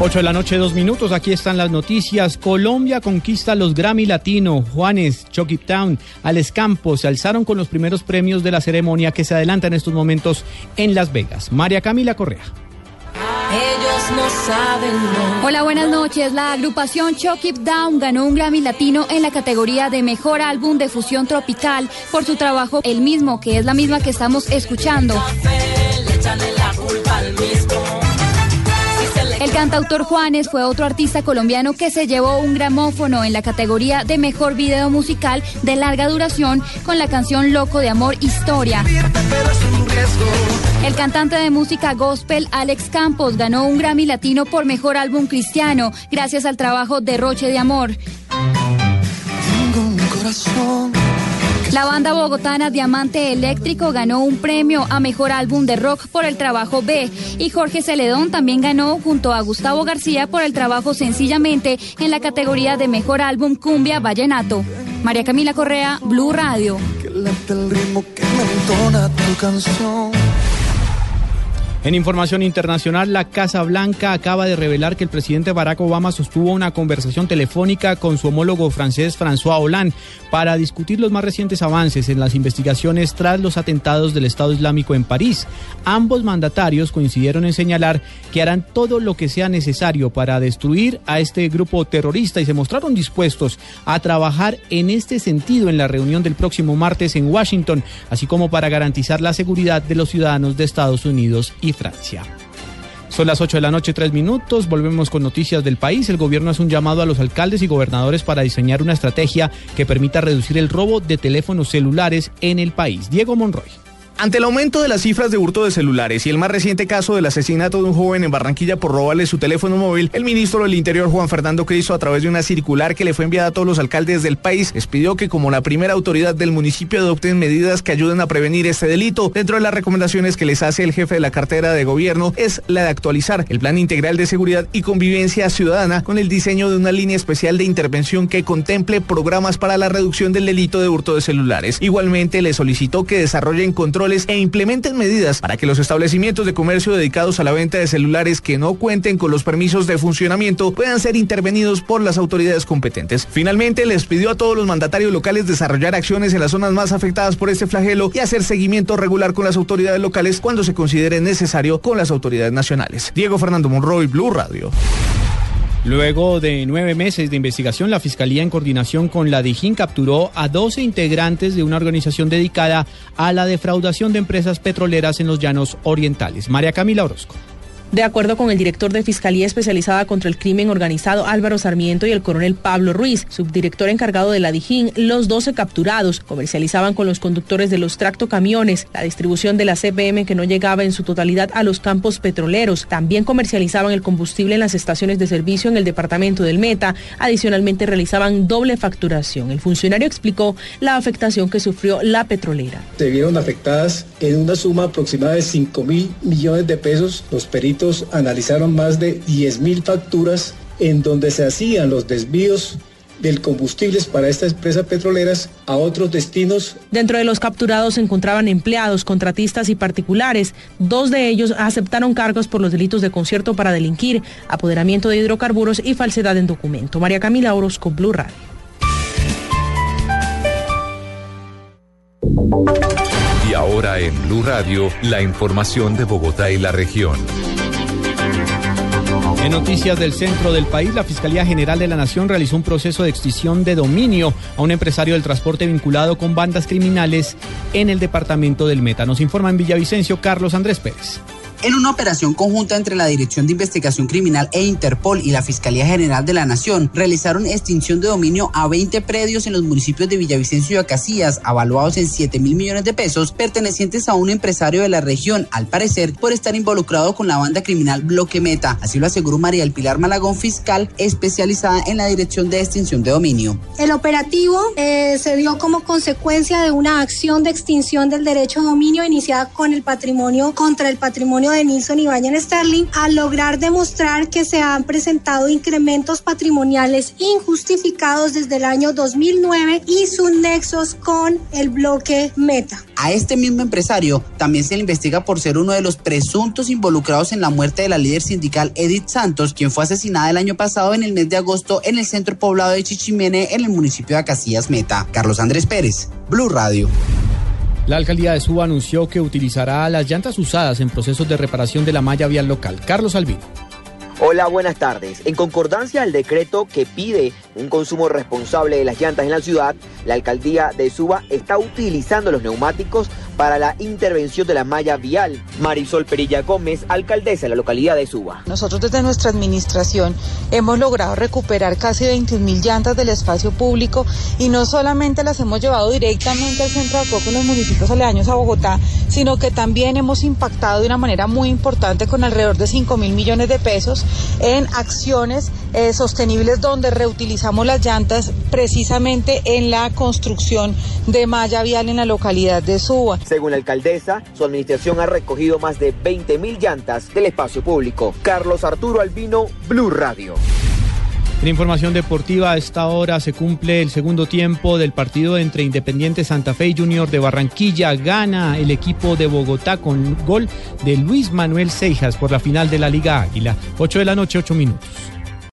8 de la noche, dos minutos. Aquí están las noticias. Colombia conquista los Grammy Latino. Juanes, Chucky Town, Alex Campos se alzaron con los primeros premios de la ceremonia que se adelanta en estos momentos en Las Vegas. María Camila Correa. Ellos no saben. Hola, buenas noches. La agrupación Chuck It Down ganó un Grammy Latino en la categoría de Mejor Álbum de Fusión Tropical por su trabajo El mismo, que es la misma que estamos escuchando. Le echan la culpa al mismo. Cantautor Juanes fue otro artista colombiano que se llevó un gramófono en la categoría de Mejor Video Musical de larga duración con la canción Loco de Amor Historia. El cantante de música gospel Alex Campos ganó un Grammy Latino por Mejor Álbum Cristiano gracias al trabajo Derroche de Amor. La banda bogotana Diamante Eléctrico ganó un premio a Mejor Álbum de Rock por el trabajo B y Jorge Celedón también ganó junto a Gustavo García por el trabajo Sencillamente en la categoría de Mejor Álbum Cumbia Vallenato. María Camila Correa, Blue Radio. Que el ritmo que me entona tu canción. En información internacional, la Casa Blanca acaba de revelar que el presidente Barack Obama sostuvo una conversación telefónica con su homólogo francés François Hollande para discutir los más recientes avances en las investigaciones tras los atentados del Estado Islámico en París. Ambos mandatarios coincidieron en señalar que harán todo lo que sea necesario para destruir a este grupo terrorista y se mostraron dispuestos a trabajar en este sentido en la reunión del próximo martes en Washington, así como para garantizar la seguridad de los ciudadanos de Estados Unidos y Francia. Son las 8 de la noche, 3 minutos. Volvemos con noticias del país. El gobierno hace un llamado a los alcaldes y gobernadores para diseñar una estrategia que permita reducir el robo de teléfonos celulares en el país. Diego Monroy. Ante el aumento de las cifras de hurto de celulares y el más reciente caso del asesinato de un joven en Barranquilla por robarle su teléfono móvil, el ministro del Interior Juan Fernando Cristo a través de una circular que le fue enviada a todos los alcaldes del país, les pidió que como la primera autoridad del municipio adopten medidas que ayuden a prevenir este delito. Dentro de las recomendaciones que les hace el jefe de la cartera de gobierno es la de actualizar el plan integral de seguridad y convivencia ciudadana con el diseño de una línea especial de intervención que contemple programas para la reducción del delito de hurto de celulares. Igualmente le solicitó que desarrollen e implementen medidas para que los establecimientos de comercio dedicados a la venta de celulares que no cuenten con los permisos de funcionamiento puedan ser intervenidos por las autoridades competentes. Finalmente, les pidió a todos los mandatarios locales desarrollar acciones en las zonas más afectadas por este flagelo y hacer seguimiento regular con las autoridades locales cuando se considere necesario con las autoridades nacionales. Diego Fernando Monroy, Blue Radio. Luego de nueve meses de investigación, la Fiscalía en coordinación con la DIJÍN capturó a 12 integrantes de una organización dedicada a la defraudación de empresas petroleras en los llanos orientales. María Camila Orozco. De acuerdo con el director de Fiscalía Especializada contra el Crimen Organizado Álvaro Sarmiento y el coronel Pablo Ruiz, subdirector encargado de la Dijín, los 12 capturados comercializaban con los conductores de los tractocamiones la distribución de la CPM que no llegaba en su totalidad a los campos petroleros. También comercializaban el combustible en las estaciones de servicio en el departamento del Meta. Adicionalmente realizaban doble facturación. El funcionario explicó la afectación que sufrió la petrolera. Se vieron afectadas en una suma aproximada de 5 mil millones de pesos los peritos analizaron más de 10.000 facturas en donde se hacían los desvíos del combustibles para estas empresas petroleras a otros destinos. Dentro de los capturados se encontraban empleados, contratistas y particulares. Dos de ellos aceptaron cargos por los delitos de concierto para delinquir, apoderamiento de hidrocarburos y falsedad en documento. María Camila Orozco, Blue Radio. Y ahora en Blue Radio, la información de Bogotá y la región. En noticias del centro del país, la Fiscalía General de la Nación realizó un proceso de extinción de dominio a un empresario del transporte vinculado con bandas criminales en el departamento del Meta. Nos informa en Villavicencio Carlos Andrés Pérez. En una operación conjunta entre la Dirección de Investigación Criminal e Interpol y la Fiscalía General de la Nación, realizaron extinción de dominio a 20 predios en los municipios de Villavicencio y Acacías, avaluados en 7 mil millones de pesos, pertenecientes a un empresario de la región, al parecer por estar involucrado con la banda criminal Bloque Meta. Así lo aseguró María El Pilar Malagón, fiscal especializada en la Dirección de Extinción de Dominio. El operativo eh, se dio como consecuencia de una acción de extinción del derecho a dominio iniciada con el patrimonio contra el patrimonio patrimonio de Nilsson y Bayern Sterling al lograr demostrar que se han presentado incrementos patrimoniales injustificados desde el año 2009 y sus nexos con el bloque Meta. A este mismo empresario también se le investiga por ser uno de los presuntos involucrados en la muerte de la líder sindical Edith Santos, quien fue asesinada el año pasado en el mes de agosto en el centro poblado de Chichimene, en el municipio de Acacias Meta. Carlos Andrés Pérez, Blue Radio. La alcaldía de Suba anunció que utilizará las llantas usadas en procesos de reparación de la malla vial local. Carlos Albino. Hola, buenas tardes. En concordancia al decreto que pide un consumo responsable de las llantas en la ciudad, la alcaldía de Suba está utilizando los neumáticos para la intervención de la malla vial. Marisol Perilla Gómez, alcaldesa de la localidad de Suba. Nosotros desde nuestra administración hemos logrado recuperar casi 21 mil llantas del espacio público y no solamente las hemos llevado directamente al centro de Coco en los municipios aledaños a Bogotá, sino que también hemos impactado de una manera muy importante con alrededor de 5 mil millones de pesos en acciones eh, sostenibles donde reutilizamos las llantas precisamente en la construcción de malla vial en la localidad de Suba. Según la alcaldesa, su administración ha recogido más de 20 mil llantas del espacio público. Carlos Arturo Albino, Blue Radio. En información deportiva, a esta hora se cumple el segundo tiempo del partido entre Independiente Santa Fe y Junior de Barranquilla. Gana el equipo de Bogotá con gol de Luis Manuel Seijas por la final de la Liga Águila. 8 de la noche, 8 minutos.